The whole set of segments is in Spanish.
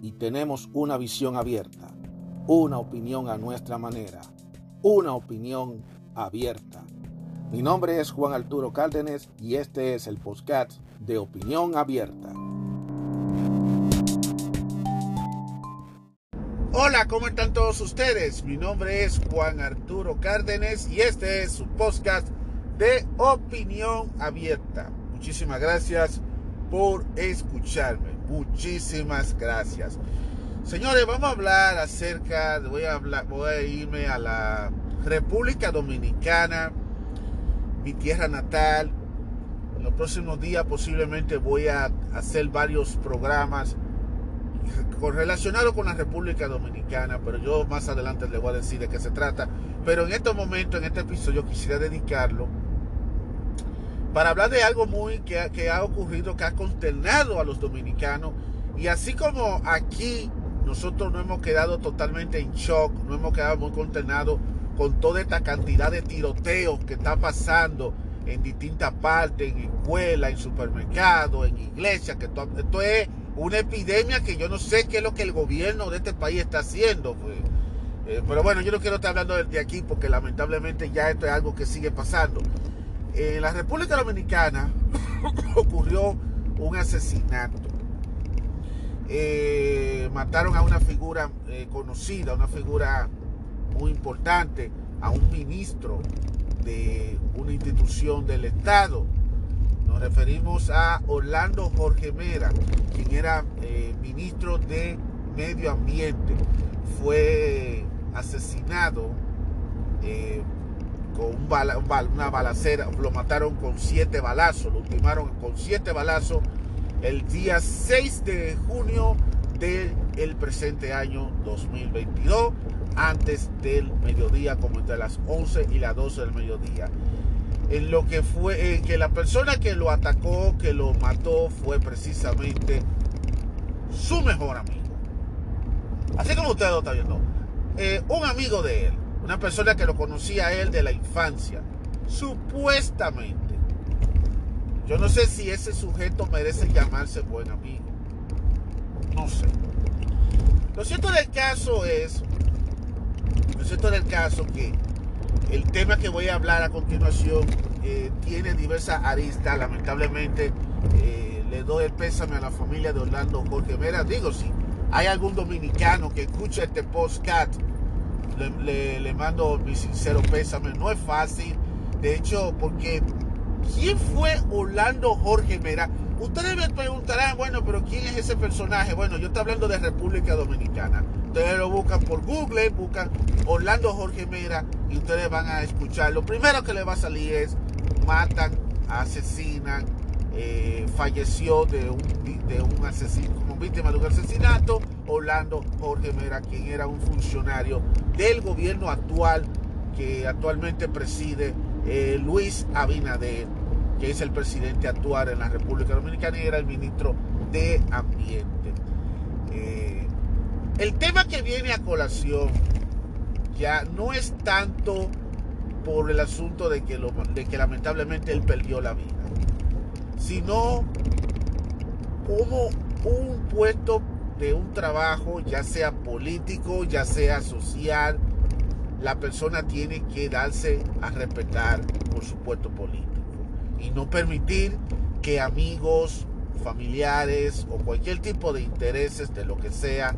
Y tenemos una visión abierta, una opinión a nuestra manera, una opinión abierta. Mi nombre es Juan Arturo Cárdenas y este es el podcast de Opinión Abierta. Hola, ¿cómo están todos ustedes? Mi nombre es Juan Arturo Cárdenas y este es su podcast de Opinión Abierta. Muchísimas gracias por escucharme. Muchísimas gracias. Señores, vamos a hablar acerca, voy a, hablar, voy a irme a la República Dominicana, mi tierra natal. En los próximos días posiblemente voy a hacer varios programas relacionado con la República Dominicana, pero yo más adelante les voy a decir de qué se trata. Pero en este momento, en este episodio, quisiera dedicarlo para hablar de algo muy que, ha ocurrido, que ha consternado a los dominicanos. Y así como aquí nosotros no hemos quedado totalmente en shock, no hemos quedado muy consternados con toda esta cantidad de tiroteos que está pasando en distintas partes, en escuelas, en supermercados, en iglesias, que esto es una epidemia que yo no sé qué es lo que el gobierno de este país está haciendo. Pues. Eh, pero bueno, yo no quiero estar hablando de aquí porque lamentablemente ya esto es algo que sigue pasando. En la República Dominicana ocurrió un asesinato. Eh, mataron a una figura eh, conocida, una figura muy importante, a un ministro de una institución del Estado nos referimos a Orlando Jorge Mera, quien era eh, ministro de Medio Ambiente. Fue asesinado eh, una balacera, lo mataron con siete balazos, lo ultimaron con siete balazos el día 6 de junio del presente año 2022, antes del mediodía, como entre las 11 y las 12 del mediodía en lo que fue que la persona que lo atacó, que lo mató, fue precisamente su mejor amigo. Así como ustedes lo están viendo. Eh, un amigo de él, una persona que lo conocía a él de la infancia, supuestamente. Yo no sé si ese sujeto merece llamarse buen amigo. No sé. Lo cierto del caso es, lo cierto del caso que el tema que voy a hablar a continuación eh, tiene diversas aristas. Lamentablemente, eh, le doy el pésame a la familia de Orlando Jorge Mera. Digo, si hay algún dominicano que escucha este podcast, le, mando mi sincero pésame. No es fácil. De hecho, porque ¿quién fue Orlando Jorge Mera? Ustedes me preguntarán, bueno, pero ¿quién es ese personaje? Bueno, yo estoy hablando de República Dominicana. Ustedes lo buscan por Google, buscan Orlando Jorge Mera y ustedes van a escuchar. Lo primero que les va a salir es matan, asesinan, eh, falleció de un, de un asesino, como víctima de un asesinato, Orlando Jorge Mera, quien era un funcionario del gobierno actual que actualmente preside eh, Luis Abinader que es el presidente actual en la República Dominicana y era el ministro de Ambiente. Eh, el tema que viene a colación ya no es tanto por el asunto de que, de que lamentablemente él perdió la vida, sino como un puesto de un trabajo, ya sea político, ya sea social, la persona tiene que darse a respetar por su puesto político y no permitir que amigos, familiares o cualquier tipo de intereses de lo que sea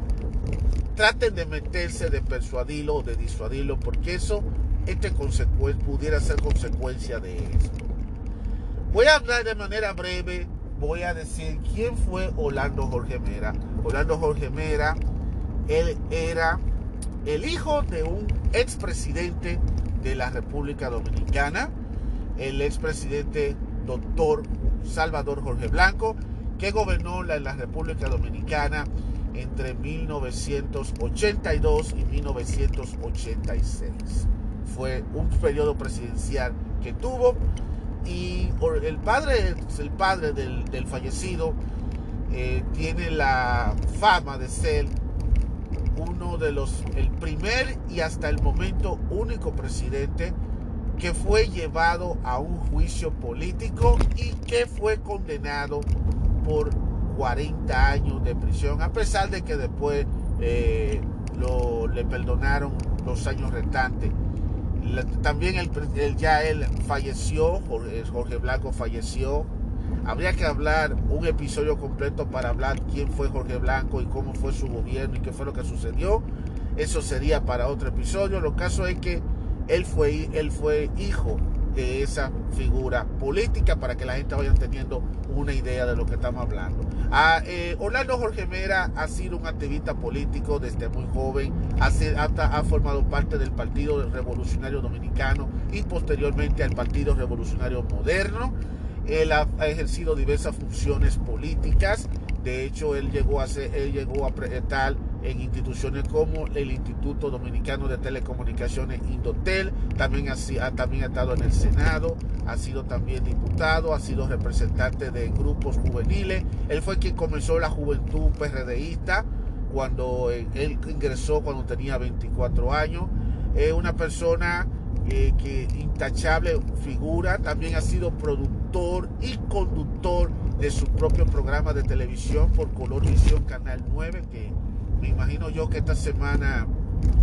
traten de meterse, de persuadirlo o de disuadirlo, porque eso este pudiera ser consecuencia de esto. Voy a hablar de manera breve, voy a decir quién fue Orlando Jorge Mera. Orlando Jorge Mera, él era el hijo de un expresidente de la República Dominicana, el expresidente doctor Salvador Jorge Blanco, que gobernó la, República Dominicana entre 1982 y 1986. Fue un periodo presidencial que tuvo y el padre, el padre del, fallecido eh, tiene la fama de ser uno de los, el primer y hasta el momento único presidente que fue llevado a un juicio político y que fue condenado por 40 años de prisión, a pesar de que después eh, lo, le perdonaron los años restantes. También él, ya él falleció, Jorge Blanco falleció. Habría que hablar un episodio completo para hablar quién fue Jorge Blanco y cómo fue su gobierno y qué fue lo que sucedió. Eso sería para otro episodio. Lo caso es que él fue, él fue hijo de esa figura política para que la gente vaya teniendo una idea de lo que estamos hablando. Ah, eh, Orlando Jorge Mera ha sido un activista político desde muy joven, ha, ha, formado parte del Partido Revolucionario Dominicano y posteriormente al Partido Revolucionario Moderno. Él ha, ejercido diversas funciones políticas. De hecho, él llegó a ser, él llegó a estar en instituciones como el Instituto Dominicano de Telecomunicaciones Indotel, también ha, también ha estado en el Senado, ha sido también diputado, ha sido representante de grupos juveniles, él fue quien comenzó la juventud PRDista cuando eh, él ingresó cuando tenía 24 años, es una persona eh, que intachable figura, también ha sido productor y conductor de su propio programa de televisión por Color Visión Canal 9, que me imagino yo que esta semana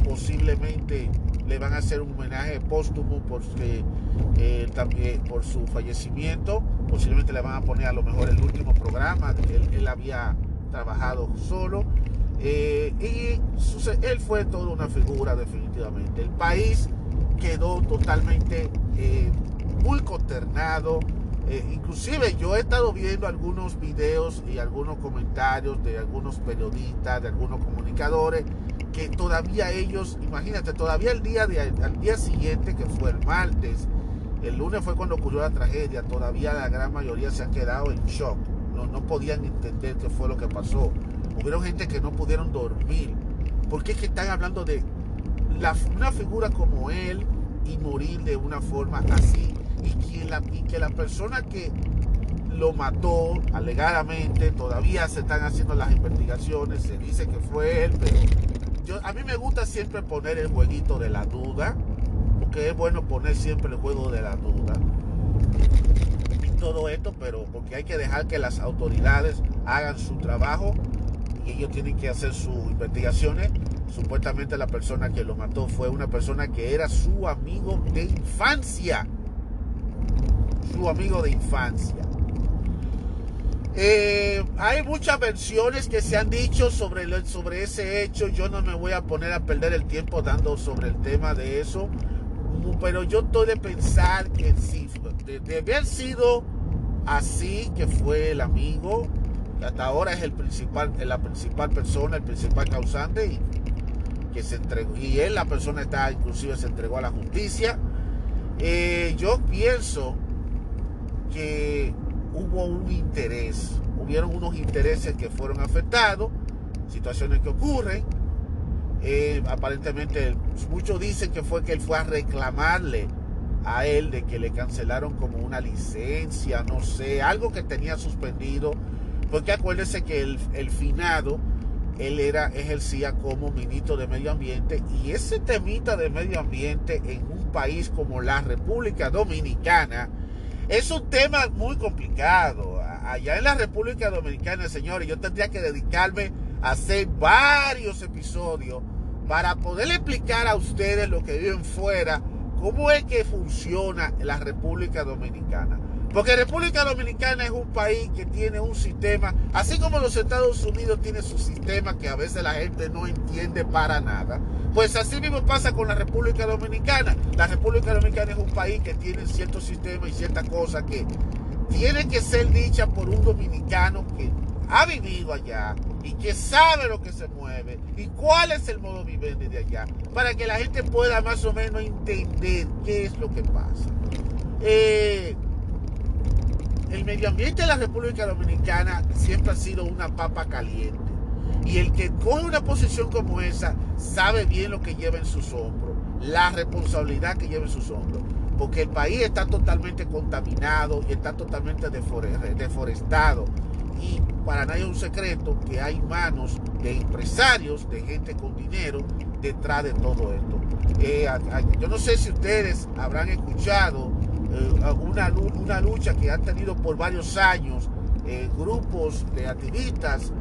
posiblemente le van a hacer un homenaje póstumo por, eh, también por su fallecimiento. Posiblemente le van a poner a lo mejor el último programa. Él, él había trabajado solo. Eh, y él fue toda una figura definitivamente. El país quedó totalmente eh, muy consternado, eh, inclusive yo he estado viendo algunos videos y algunos comentarios de algunos periodistas, de algunos comunicadores, que todavía ellos, imagínate, todavía el día, de, al día siguiente, que fue el martes, el lunes fue cuando ocurrió la tragedia, todavía la gran mayoría se han quedado en shock, no, no podían entender qué fue lo que pasó. Hubieron gente que no pudieron dormir, porque es que están hablando de una figura como él y morir de una forma así y que la, que la persona que lo mató alegadamente, todavía se están haciendo las investigaciones, se dice que fue él, pero yo, a mí me gusta siempre poner el jueguito de la duda, porque es bueno poner siempre el juego de la duda y todo esto, pero porque hay que dejar que las autoridades hagan su trabajo y ellos tienen que hacer sus investigaciones. Supuestamente la persona que lo mató fue una persona que era su amigo de infancia su amigo de infancia. Eh, hay muchas versiones que se han dicho sobre, sobre ese hecho. Yo no me voy a poner a perder el tiempo dando sobre el tema de eso. Pero yo estoy de pensar que si de, haber sido así, que fue el amigo, que hasta ahora es el principal, la principal persona, el principal causante, y se entregó, y él, la persona está, inclusive se entregó a la justicia. Eh, yo pienso que hubo un interés, hubieron unos intereses que fueron afectados, situaciones que ocurren. Eh, aparentemente muchos dicen que fue que él fue a reclamarle a él de que le cancelaron como una licencia, no sé, algo que tenía suspendido, porque acuérdense que el, el finado, él era, ejercía como ministro de medio ambiente y ese temita de medio ambiente en un país como la República Dominicana, es un tema muy complicado. Allá en la República Dominicana, señores, yo tendría que dedicarme a hacer varios episodios para poder explicar a ustedes lo que viven fuera, cómo es que funciona la República Dominicana. Porque República Dominicana es un país que tiene un sistema, así como los Estados Unidos tienen su sistema que a veces la gente no entiende para nada. Pues así mismo pasa con la República Dominicana. La República Dominicana es un país que tiene cierto sistema y ciertas cosas que tienen que ser dichas por un dominicano que ha vivido allá y que sabe lo que se mueve y cuál es el modo viviente de allá, para que la gente pueda más o menos entender qué es lo que pasa. Eh, el medio ambiente de la República Dominicana siempre ha sido una papa caliente. Y el que coge una posición como esa sabe bien lo que lleva en sus hombros, la responsabilidad que lleva en sus hombros. Porque el país está totalmente contaminado y está totalmente deforestado. Y para nadie es un secreto que hay manos de empresarios, de gente con dinero detrás de todo esto. Eh, yo no sé si ustedes habrán escuchado una, una, lucha que han tenido por varios años eh, grupos de activistas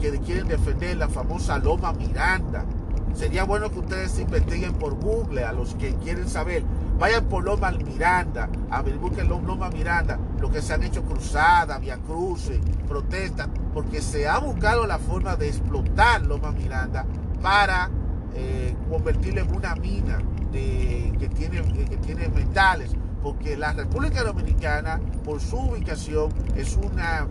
que quieren defender la famosa Loma Miranda. Sería bueno que ustedes investiguen por Google a los que quieren saber. Vayan por Loma Miranda, a ver, busquen Loma Miranda, lo que se han hecho cruzadas, via cruces, protestas, porque se ha buscado la forma de explotar Loma Miranda para eh, convertirlo en una mina de, que, tiene, que tiene metales, porque la República Dominicana, por su ubicación, es, una,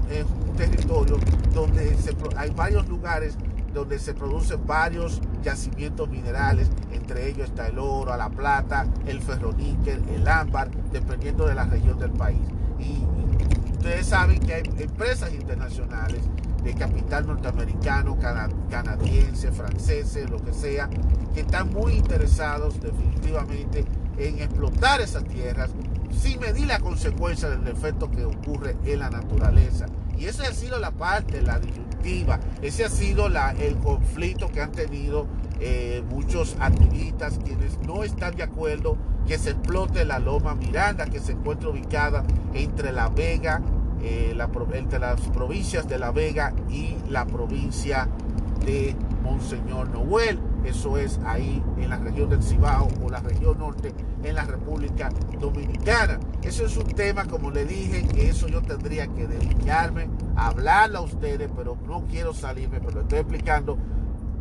un territorio donde hay varios lugares donde se producen varios yacimientos minerales, entre ellos está el oro, la plata, el ferroníquel, el ámbar, dependiendo de la región del país. Y ustedes saben que hay empresas internacionales de capital norteamericano, canadiense, francés, lo que sea, que están muy interesados definitivamente en explotar esas tierras sin medir la consecuencia del efecto que ocurre en la naturaleza. Y esa ha sido la parte, la disyuntiva, ese ha sido la, el conflicto que han tenido eh, muchos activistas quienes no están de acuerdo que se explote la Loma Miranda, que se encuentra ubicada entre La Vega eh, entre las provincias de La Vega y la provincia de Monseñor Noel. Eso es ahí en la región del Cibao o la región norte en la República Dominicana. Eso es un tema, como le dije, que eso yo tendría que dedicarme hablarle a ustedes, pero no quiero salirme, pero lo estoy explicando.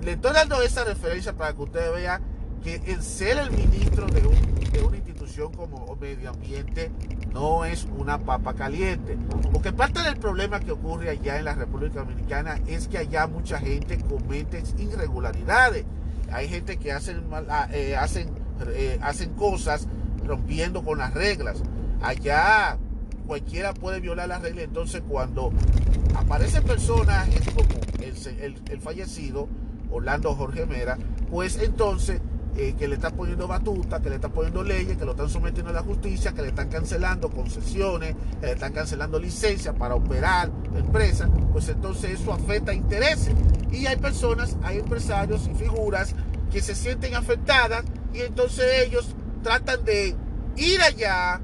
Le estoy dando esa referencia para que ustedes vean que el ser el ministro de, de una institución como medio ambiente no es una papa caliente. Porque parte del problema que ocurre allá en la República Dominicana es que allá mucha gente comete irregularidades. Hay gente que hacen, ah, eh, hacen, eh, hacen cosas rompiendo con las reglas. Allá cualquiera puede violar las reglas. Entonces cuando aparecen personajes como el, el fallecido, Orlando Jorge Mera, pues entonces eh, que le están poniendo batuta, que le están poniendo leyes, que lo están sometiendo a la justicia, que le están cancelando concesiones, que le están cancelando licencias para operar empresas, pues entonces eso afecta intereses. Y hay personas, hay empresarios y figuras que se sienten afectadas y entonces ellos tratan de ir allá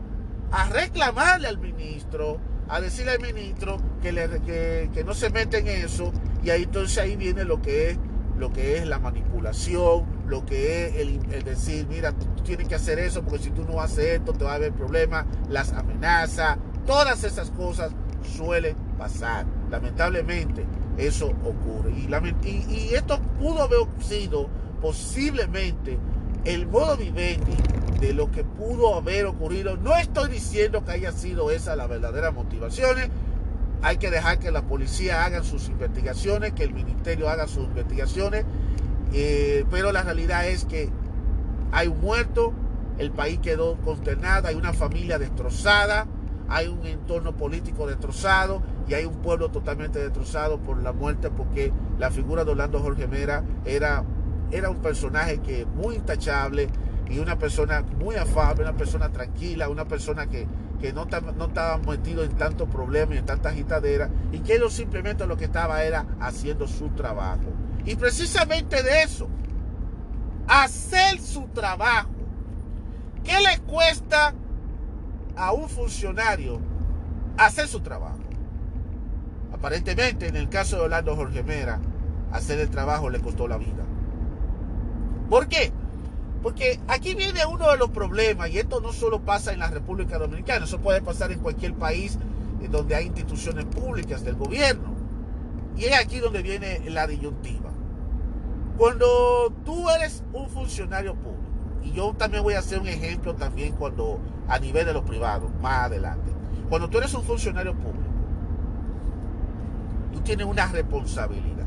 a reclamarle al ministro, a decirle al ministro que, le, que, que no se mete en eso y ahí entonces ahí viene lo que es lo que es la manipulación, lo que es el, decir, mira, tú, tienes que hacer eso porque si tú no haces esto te va a haber problemas, las amenazas, todas esas cosas suelen pasar. Lamentablemente eso ocurre. Y, y, esto pudo haber sido posiblemente el modo vivendi de lo que pudo haber ocurrido. No estoy diciendo que haya sido esa la verdadera motivación, hay que dejar que la policía haga sus investigaciones, que el ministerio haga sus investigaciones, eh, pero la realidad es que hay un muerto, el país quedó consternado, hay una familia destrozada, hay un entorno político destrozado y hay un pueblo totalmente destrozado por la muerte porque la figura de Orlando Jorge Mera era, era un personaje que muy intachable y una persona muy afable, una persona tranquila, una persona que, que no, no estaba metido en tantos problemas y en tanta agitadera, y que él simplemente lo que estaba era haciendo su trabajo. Y precisamente de eso, hacer su trabajo. ¿Qué le cuesta a un funcionario hacer su trabajo? Aparentemente, en el caso de Orlando Jorge Mera, hacer el trabajo le costó la vida. ¿Por qué? Porque aquí viene uno de los problemas, y esto no solo pasa en la República Dominicana, eso puede pasar en cualquier país donde hay instituciones públicas del gobierno. Y es aquí donde viene la disyuntiva. Cuando tú eres un funcionario público, y yo también voy a hacer un ejemplo también cuando a nivel de los privados, más adelante. Cuando tú eres un funcionario público, tú tienes una responsabilidad.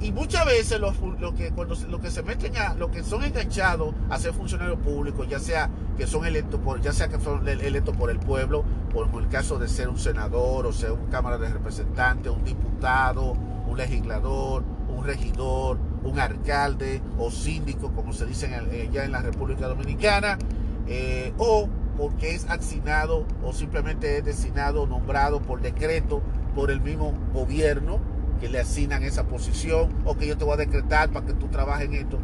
Y muchas veces los, lo que, cuando, lo que se meten a, lo que son enganchados a ser funcionarios públicos, ya sea que son electos por, ya sea que son electos por el pueblo, por el caso de ser un senador, o ser un cámara de representantes, un diputado, un legislador, un un regidor, un alcalde o síndico, como se dice eh, ya en la República Dominicana, eh, o porque es asignado o simplemente es designado, nombrado por decreto por el mismo gobierno que le asignan esa posición o que yo te voy a decretar para que tú trabajes en esto.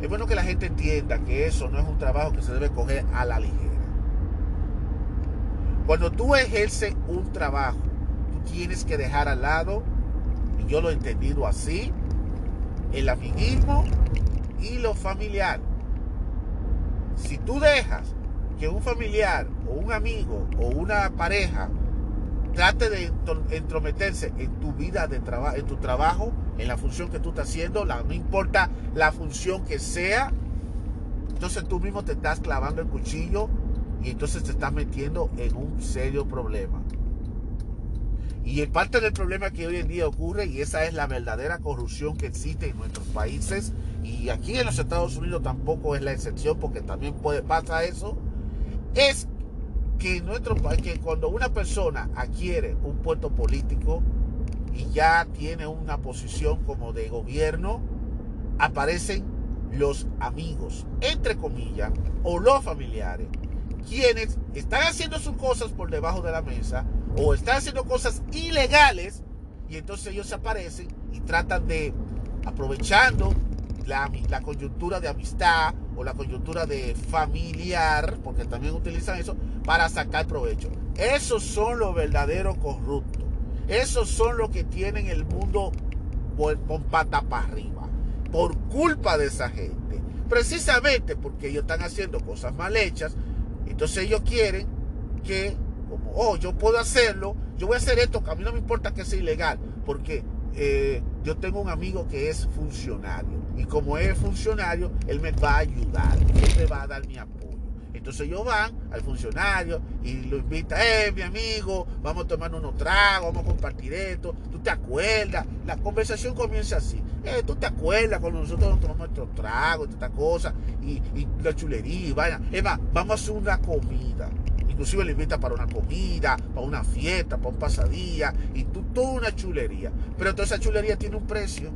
Es bueno que la gente entienda que eso no es un trabajo que se debe coger a la ligera. Cuando tú ejerces un trabajo, tú tienes que dejar al lado, y yo lo he entendido así, el amiguismo y lo familiar. Si tú dejas que un familiar o un amigo o una pareja trate de entrometerse en tu vida de trabajo, en tu trabajo, en la función que tú estás haciendo, no importa la función que sea, entonces tú mismo te estás clavando el cuchillo y entonces te estás metiendo en un serio problema. Y el parte del problema que hoy en día ocurre, y esa es la verdadera corrupción que existe en nuestros países, y aquí en los Estados Unidos tampoco es la excepción, porque también puede pasar eso, es que nuestro que cuando una persona adquiere un puesto político y ya tiene una posición como de gobierno, aparecen los amigos, entre comillas, o los familiares, quienes están haciendo sus cosas por debajo de la mesa o están haciendo cosas ilegales y entonces ellos aparecen y tratan de, aprovechando la, la coyuntura de amistad o la coyuntura de familiar, porque también utilizan eso, para sacar provecho. Esos son los verdaderos corruptos. Esos son los que tienen el mundo con pata para arriba. Por culpa de esa gente. Precisamente porque ellos están haciendo cosas mal hechas. Entonces ellos quieren que, como, oh, yo puedo hacerlo, yo voy a hacer esto, a mí no me importa que sea ilegal. Porque eh, yo tengo un amigo que es funcionario y como es funcionario, él me va a ayudar, él me va a dar mi apoyo. Entonces ellos van al funcionario y lo invita, eh, mi amigo, vamos a tomar unos tragos, vamos a compartir esto, tú te acuerdas, la conversación comienza así, eh, tú te acuerdas cuando nosotros nos tomamos nuestros tragos, esta cosa, y, y la chulería, vaya, es más, vamos a hacer una comida. Inclusive le invita para una comida, para una fiesta, para un pasadía, y tú, toda una chulería. Pero toda esa chulería tiene un precio.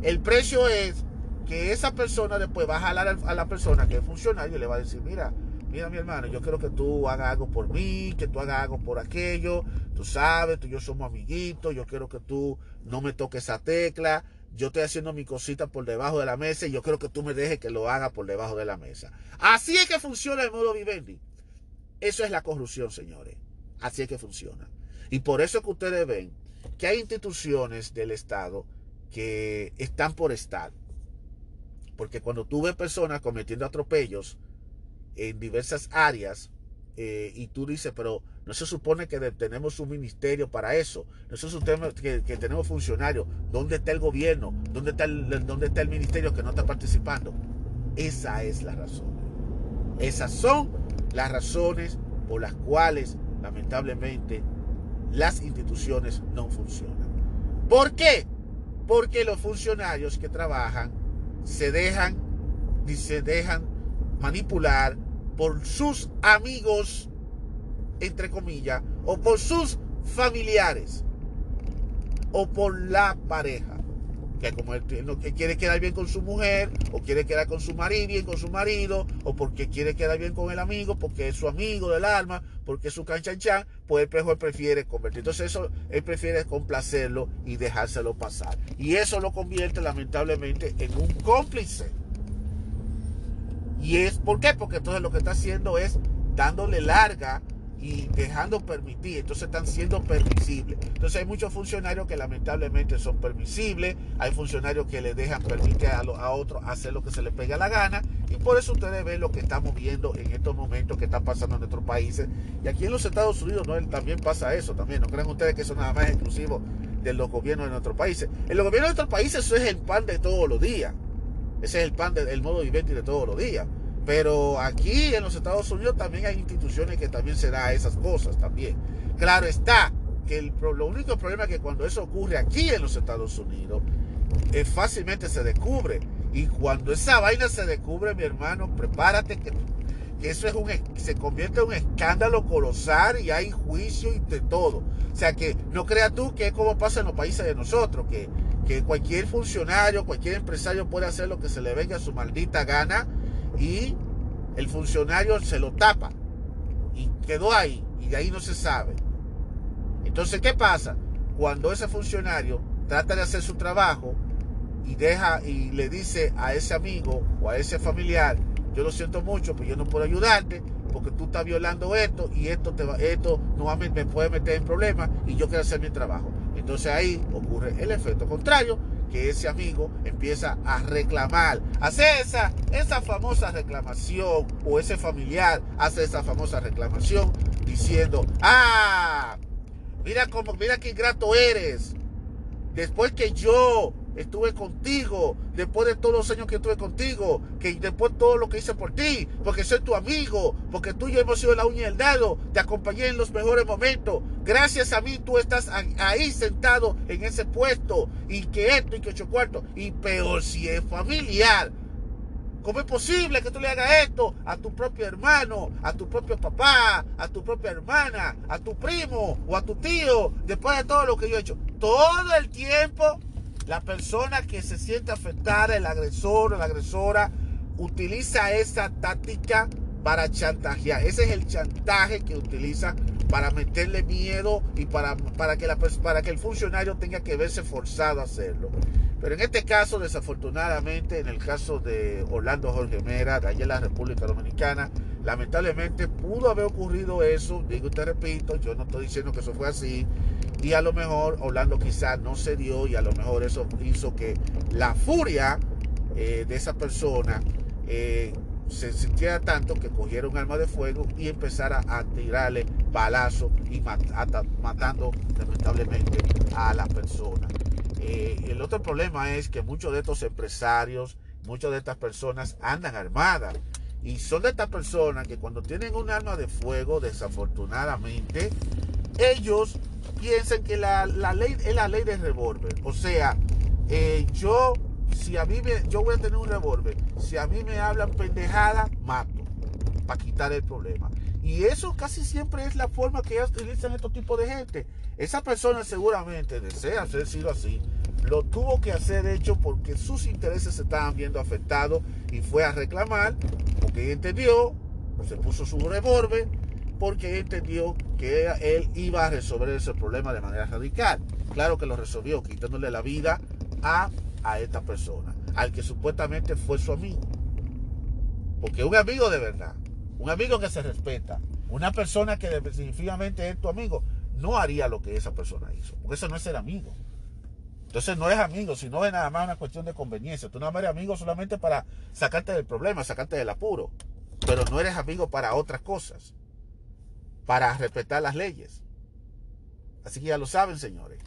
El precio es que esa persona después va a jalar a la persona que es funcionario y le va a decir, mira, mira mi hermano, yo quiero que tú hagas algo por mí, que tú hagas algo por aquello, tú sabes, tú y yo somos amiguitos, yo quiero que tú no me toques esa tecla, yo estoy haciendo mi cosita por debajo de la mesa y yo quiero que tú me dejes que lo haga por debajo de la mesa. Así es que funciona el modo vivendi. Eso es la corrupción, señores. Así es que funciona. Y por eso es que ustedes ven que hay instituciones del Estado que están por estar. Porque cuando tú ves personas cometiendo atropellos en diversas áreas, eh, y tú dices, pero no se supone que tenemos un ministerio para eso, no se supone que, que tenemos funcionarios, ¿dónde está el gobierno? ¿Dónde está el, ¿Dónde está el ministerio que no está participando? Esa es la razón. Esas son las razones por las cuales lamentablemente las instituciones no funcionan. ¿Por qué? Porque los funcionarios que trabajan se dejan, se dejan manipular por sus amigos, entre comillas, o por sus familiares, o por la pareja que como él, quiere quedar bien con su mujer, o quiere quedar con su marido, bien con su marido, o porque quiere quedar bien con el amigo, porque es su amigo del alma, porque es su canchanchan, pues él prefiere convertir. Entonces eso, él prefiere complacerlo y dejárselo pasar. Y eso lo convierte lamentablemente en un cómplice. Y es, ¿por qué? Porque entonces lo que está haciendo es dándole larga y dejando permitir, entonces están siendo permisibles. Entonces hay muchos funcionarios que lamentablemente son permisibles, hay funcionarios que le dejan permitir a, a otros hacer lo que se les pega la gana y por eso ustedes ven lo que estamos viendo en estos momentos que están pasando en nuestros países y aquí en los Estados Unidos ¿no? también pasa eso, también no crean ustedes que eso nada más exclusivo de los gobiernos de nuestros países. En los gobiernos de nuestros países eso es el pan de todos los días, ese es el pan del modo vivente de todos los días. Pero aquí en los Estados Unidos también hay instituciones que también se da esas cosas también. Claro está que el, lo único problema es que cuando eso ocurre aquí en los Estados Unidos, es fácilmente se descubre. Y cuando esa vaina se descubre, mi hermano, prepárate que, que eso es un, se convierte en un escándalo colosal y hay juicio y de todo. O sea que no creas tú que es como pasa en los países de nosotros, que que cualquier funcionario, cualquier empresario puede hacer lo que se le venga a su maldita gana y el funcionario se lo tapa y quedó ahí y de ahí no se sabe. Entonces, ¿qué pasa? Cuando ese funcionario trata de hacer su trabajo y deja y le dice a ese amigo o a ese familiar, yo lo siento mucho, pero yo no puedo ayudarte porque tú estás violando esto y esto te va, esto nuevamente me puede meter en problemas y yo quiero hacer mi trabajo. Entonces ahí ocurre el efecto contrario, que ese amigo empieza a reclamar, hace esa, esa famosa reclamación o ese familiar hace esa famosa reclamación diciendo, ah, mira cómo, mira qué ingrato eres. Después que yo estuve contigo, después de todos los años que estuve contigo, que después de todo lo que hice por ti, porque soy tu amigo, porque tú y yo hemos sido la uña y el te acompañé en los mejores momentos. Gracias a mí tú estás ahí sentado en ese puesto y que esto y que ocho cuartos. Y peor si es familiar. ¿Cómo es posible que tú le hagas esto a tu propio hermano, a tu propio papá, a tu propia hermana, a tu primo o a tu tío, después de todo lo que yo he hecho? Todo el tiempo la persona que se siente afectada, el agresor o la agresora, utiliza esa táctica para chantajear. Ese es el chantaje que utiliza para meterle miedo y para, para, que la, para que el funcionario tenga que verse forzado a hacerlo. Pero en este caso, desafortunadamente, en el caso de Orlando Jorge Mera, de allá en la República Dominicana, lamentablemente pudo haber ocurrido eso. Digo, te repito, yo no estoy diciendo que eso fue así. Y a lo mejor Orlando quizás no se dio y a lo mejor eso hizo que la furia eh, de esa persona eh, se sintiera tanto que cogiera un arma de fuego y empezara a tirarle balazos y matando lamentablemente a la persona. Eh, el otro problema es que muchos de estos empresarios, muchas de estas personas andan armadas. Y son de estas personas que cuando tienen un arma de fuego, desafortunadamente, ellos piensan que la, ley es la ley del revólver. O sea, eh, yo, si a mí me, yo voy a tener un revólver, si a mí me hablan pendejada, mato para quitar el problema. Y eso casi siempre es la forma que ellos utilizan estos tipos de gente. Esa persona seguramente desea hacer sido así. Lo tuvo que hacer hecho porque sus intereses se estaban viendo afectados y fue a reclamar porque entendió, se puso su revólver porque entendió que él iba a resolver ese problema de manera radical. Claro que lo resolvió quitándole la vida a, a esta persona, al que supuestamente fue su amigo. Porque un amigo de verdad un amigo que se respeta, una persona que definitivamente es tu amigo, no haría lo que esa persona hizo, porque eso no es ser amigo. Entonces no es amigo, sino es nada más una cuestión de conveniencia. Tú no eres amigo solamente para sacarte del problema, sacarte del apuro, pero no eres amigo para otras cosas, para respetar las leyes. Así que ya lo saben, señores.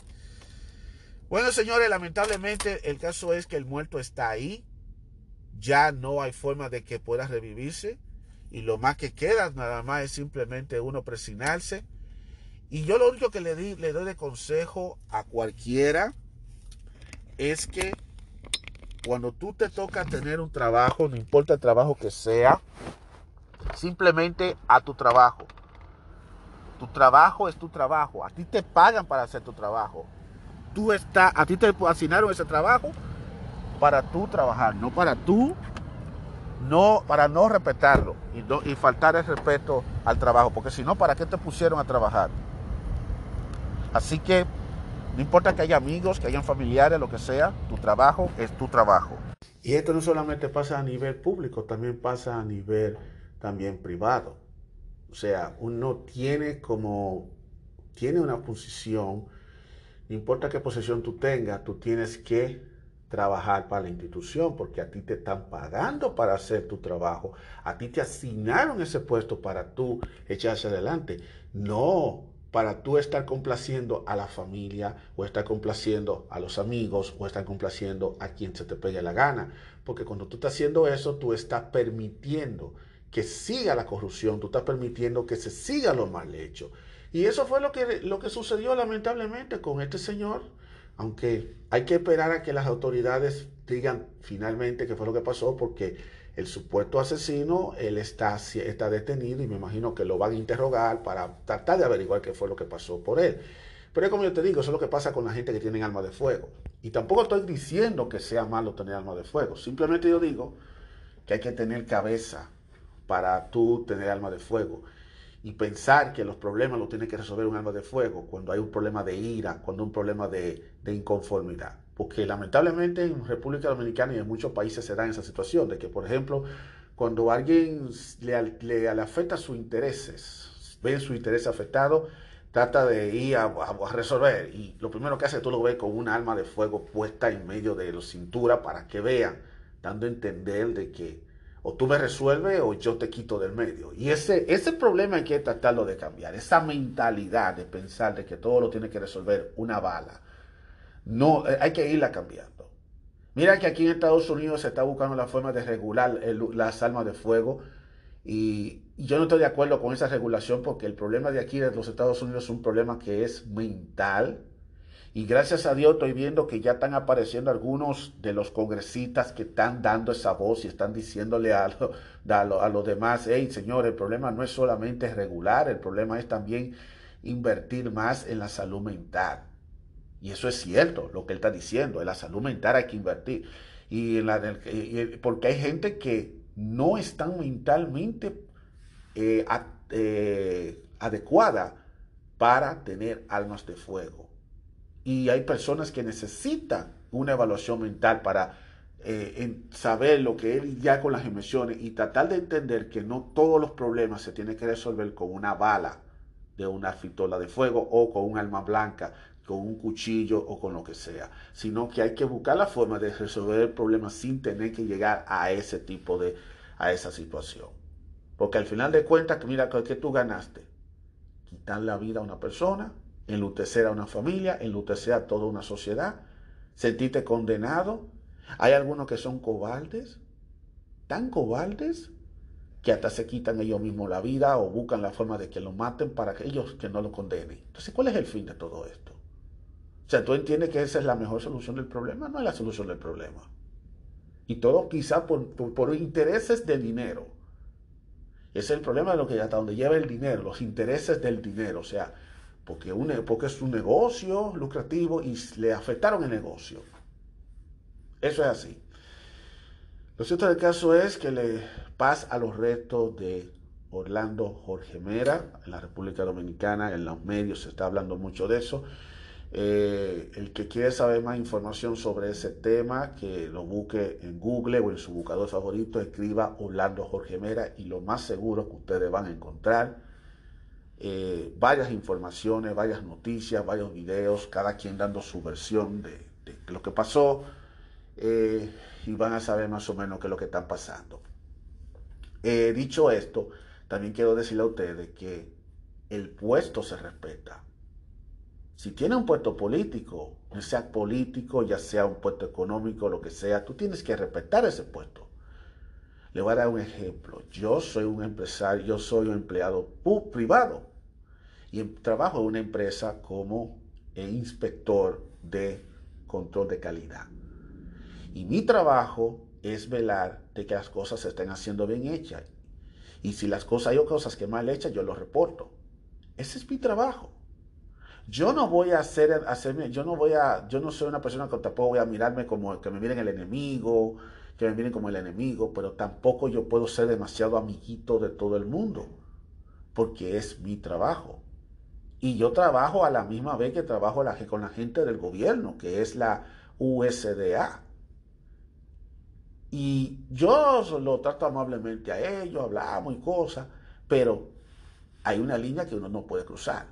Bueno, señores, lamentablemente el caso es que el muerto está ahí. Ya no hay forma de que pueda revivirse y lo más que queda nada más es simplemente uno presionarse. Y yo lo único que le, di, doy de consejo a cualquiera es que cuando tú te toca tener un trabajo, no importa el trabajo que sea, simplemente a tu trabajo. Tu trabajo es tu trabajo. A ti te pagan para hacer tu trabajo. Tú está, a ti te asignaron ese trabajo para tú trabajar, no para tú no, para no respetarlo y, y faltar el respeto al trabajo, porque si no, ¿para qué te pusieron a trabajar? Así que no importa que haya amigos, que hayan familiares, lo que sea, tu trabajo es tu trabajo. Y esto no solamente pasa a nivel público, también pasa a nivel también privado. O sea, uno tiene como, tiene una posición, no importa qué posición tú tengas, tú tienes que trabajar para la institución, porque a ti te están pagando para hacer tu trabajo, a ti te asignaron ese puesto para tú echarse adelante, no para tú estar complaciendo a la familia o estar complaciendo a los amigos o estar complaciendo a quien se te pegue la gana, porque cuando tú estás haciendo eso, tú estás permitiendo que siga la corrupción, tú estás permitiendo que se siga lo mal hecho. Y eso fue lo que, lo que sucedió lamentablemente con este señor aunque hay que esperar a que las autoridades digan finalmente qué fue lo que pasó, porque el supuesto asesino, él está, está detenido y me imagino que lo van a interrogar para tratar de averiguar qué fue lo que pasó por él. Pero es como yo te digo, eso es lo que pasa con la gente que tiene armas de fuego. Y tampoco estoy diciendo que sea malo tener armas de fuego. Simplemente yo digo que hay que tener cabeza para tú tener armas de fuego. Y pensar que los problemas los tiene que resolver un arma de fuego cuando hay un problema de ira, cuando hay un problema de, inconformidad. Porque lamentablemente en República Dominicana y en muchos países se da esa situación de que, por ejemplo, cuando alguien le, le, afecta sus intereses, ven su interés afectado, trata de ir a, resolver. Y lo primero que hace, tú lo ves con un arma de fuego puesta en medio de la cintura para que vean, dando a entender de que o tú me resuelves o yo te quito del medio. Y ese, ese problema hay que tratarlo de cambiar. Esa mentalidad de pensar de que todo lo tiene que resolver una bala. No, eh, hay que irla cambiando. Mira que aquí en Estados Unidos se está buscando la forma de regular las armas de fuego y, yo no estoy de acuerdo con esa regulación porque el problema de aquí de los Estados Unidos es un problema que es mental. Y gracias a Dios estoy viendo que ya están apareciendo algunos de los congresistas que están dando esa voz y están diciéndole a, a los demás, hey señor, el problema no es solamente regular, el problema es también invertir más en la salud mental. Y eso es cierto, lo que él está diciendo, en la salud mental hay que invertir. Y, porque hay gente que no está mentalmente eh, eh, adecuada para tener almas de fuego. Y hay personas que necesitan una evaluación mental para eh, saber lo que él ya con las emociones y tratar de entender que no todos los problemas se tienen que resolver con una bala de una pistola de fuego o con un alma blanca con un cuchillo o con lo que sea, sino que hay que buscar la forma de resolver el problema sin tener que llegar a ese tipo de, a esa situación. Porque al final de cuentas, mira, que tú ganaste? Quitar la vida a una persona, enlutecer a una familia, enlutecer a toda una sociedad, sentirte condenado. Hay algunos que son cobardes, tan cobardes, que hasta se quitan ellos mismos la vida o buscan la forma de que lo maten para que ellos que no lo condenen. Entonces, ¿cuál es el fin de todo esto? O sea, tú entiendes que esa es la mejor solución del problema, no es la solución del problema. Y todo quizá por, por, intereses de dinero. Ese es el problema de lo que hasta donde lleva el dinero, los intereses del dinero. O sea, porque, es un negocio lucrativo y le afectaron el negocio. Eso es así. Lo cierto del caso es que le pasa a los restos de Orlando Jorge Mera en la República Dominicana, en los medios se está hablando mucho de eso. Eh, el que quiere saber más información sobre ese tema, que lo busque en Google o en su buscador favorito, escriba Orlando Jorge Mera y lo más seguro que ustedes van a encontrar eh, varias informaciones, varias noticias, varios videos, cada quien dando su versión de, lo que pasó eh, y van a saber más o menos qué es lo que están pasando. dicho esto, también quiero decirle a ustedes que el puesto se respeta si tienes un puesto político, ya sea político, ya sea un puesto económico, lo que sea, tú tienes que respetar ese puesto. Le voy a dar un ejemplo. Yo soy un empresario, yo soy un empleado privado y trabajo en una empresa como inspector de control de calidad. Y mi trabajo es velar de que las cosas se estén haciendo bien hechas. Y si las cosas hay cosas que mal hechas, yo lo reporto. Ese es mi trabajo. Yo no voy a hacer, hacerme, yo no voy a, yo no soy una persona que tampoco voy a mirarme como que me miren el enemigo, que me miren como el enemigo, pero tampoco yo puedo ser demasiado amiguito de todo el mundo, porque es mi trabajo. Y yo trabajo a la misma vez que trabajo con la gente del gobierno, que es la USDA. Y yo lo trato amablemente a ellos, hablamos y cosas, pero hay una línea que uno no puede cruzar.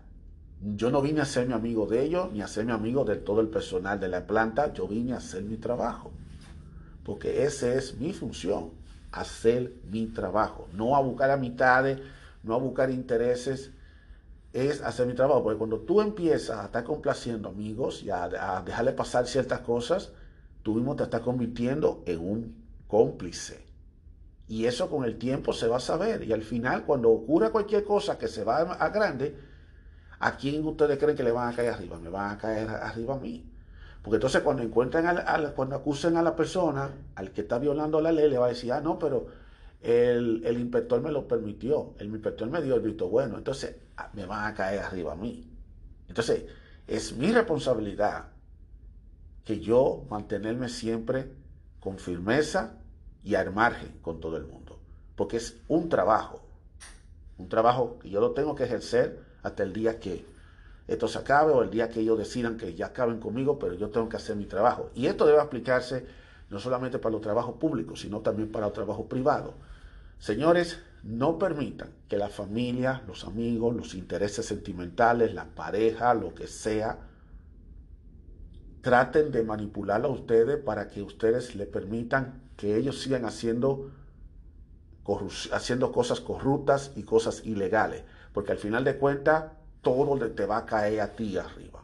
Yo no vine a ser mi amigo de ellos, ni a ser mi amigo de todo el personal de la planta, yo vine a hacer mi trabajo. Porque esa es mi función, hacer mi trabajo. No a buscar amistades, no a buscar intereses, es hacer mi trabajo. Porque cuando tú empiezas a estar complaciendo amigos y a, dejarle pasar ciertas cosas, tú mismo te estás convirtiendo en un cómplice. Y eso con el tiempo se va a saber. Y al final, cuando ocurra cualquier cosa que se va a grande, ¿A quién ustedes creen que le van a caer arriba? Me van a caer arriba a mí. Porque entonces cuando encuentren, al, cuando acusen a la persona, al que está violando la ley, le va a decir, ah, no, pero el, el inspector me lo permitió, el inspector me dio el visto bueno, entonces ah, me van a caer arriba a mí. Entonces, es mi responsabilidad que yo mantenerme siempre con firmeza y al margen con todo el mundo. Porque es un trabajo, un trabajo que yo lo tengo que ejercer hasta el día que esto se acabe o el día que ellos decidan que ya acaben conmigo, pero yo tengo que hacer mi trabajo. Y esto debe aplicarse no solamente para los trabajos públicos, sino también para los trabajos privados. Señores, no permitan que la familia, los amigos, los intereses sentimentales, la pareja, lo que sea, traten de manipularlo a ustedes para que ustedes le permitan que ellos sigan haciendo, haciendo cosas corruptas y cosas ilegales. Porque al final de cuentas, todo te va a caer a ti arriba.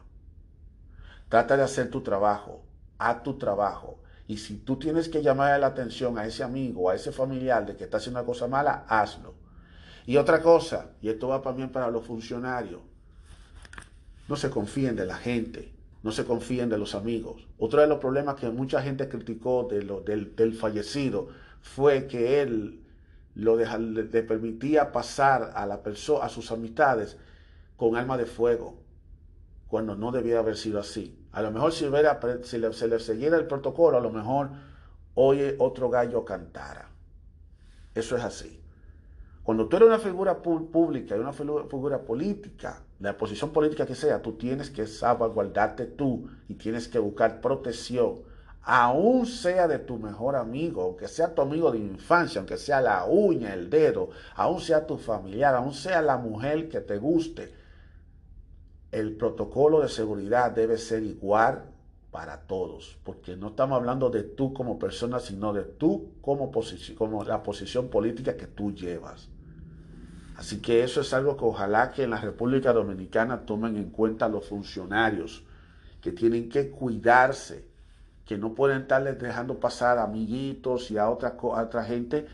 Trata de hacer tu trabajo, haz tu trabajo. Y si tú tienes que llamar la atención a ese amigo, a ese familiar de que está haciendo una cosa mala, hazlo. Y otra cosa, y esto va también para los funcionarios, no se confíen de la gente no se confíen de los amigos. Otro de los problemas que mucha gente criticó de lo, del, fallecido fue que él lo le, permitía pasar a, la persona, a sus amistades con alma de fuego, cuando no debía haber sido así. A lo mejor si, se le siguiera el protocolo, a lo mejor oye otro gallo cantara. Eso es así. Cuando tú eres una figura pública y una figura política, la posición política que sea, tú tienes que salvaguardarte tú y tienes que buscar protección, aún sea de tu mejor amigo, aunque sea tu amigo de infancia, aunque sea la uña, el dedo, aún sea tu familiar, aún sea la mujer que te guste. El protocolo de seguridad debe ser igual para todos, porque no estamos hablando de tú como persona, sino de tú como, como la posición política que tú llevas. Así que eso es algo que ojalá que en la República Dominicana tomen en cuenta los funcionarios, que tienen que cuidarse, que no pueden estarles dejando pasar a amiguitos y a otra, otra gente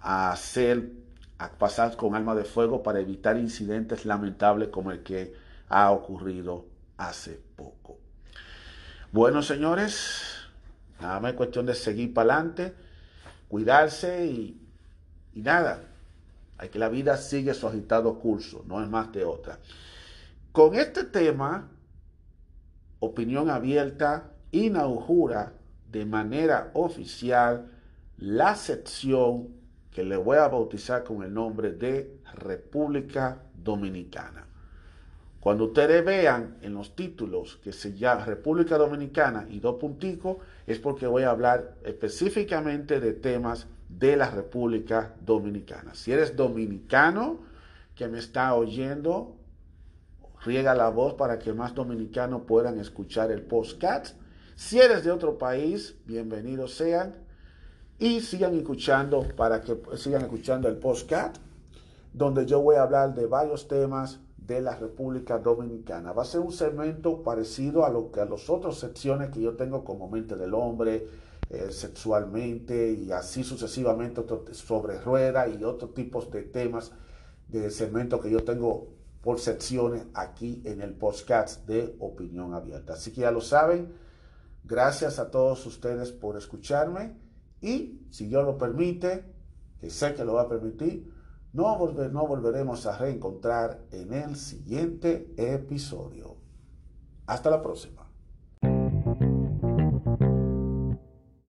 a hacer, a pasar con arma de fuego para evitar incidentes lamentables como el que ha ocurrido hace poco. Bueno, señores, nada más es cuestión de seguir para adelante, cuidarse y, y nada. Hay que la vida sigue su agitado curso, no es más de otra. Con este tema, opinión abierta inaugura de manera oficial la sección que le voy a bautizar con el nombre de República Dominicana. Cuando ustedes vean en los títulos que se llama República Dominicana y dos punticos, es porque voy a hablar específicamente de temas de la República Dominicana. Si eres dominicano que me está oyendo, riega la voz para que más dominicanos puedan escuchar el podcast. Si eres de otro país, bienvenidos sean y sigan escuchando para que sigan escuchando el podcast donde yo voy a hablar de varios temas de la República Dominicana. Va a ser un segmento parecido a lo que a las otras secciones que yo tengo como Mente del Hombre, eh, sexualmente y así sucesivamente sobre rueda y otros tipos de temas de segmento que yo tengo por secciones aquí en el podcast de Opinión Abierta. Así que ya lo saben, gracias a todos ustedes por escucharme y si Dios lo permite, que sé que lo va a permitir, no, volveremos a reencontrar en el siguiente episodio. Hasta la próxima.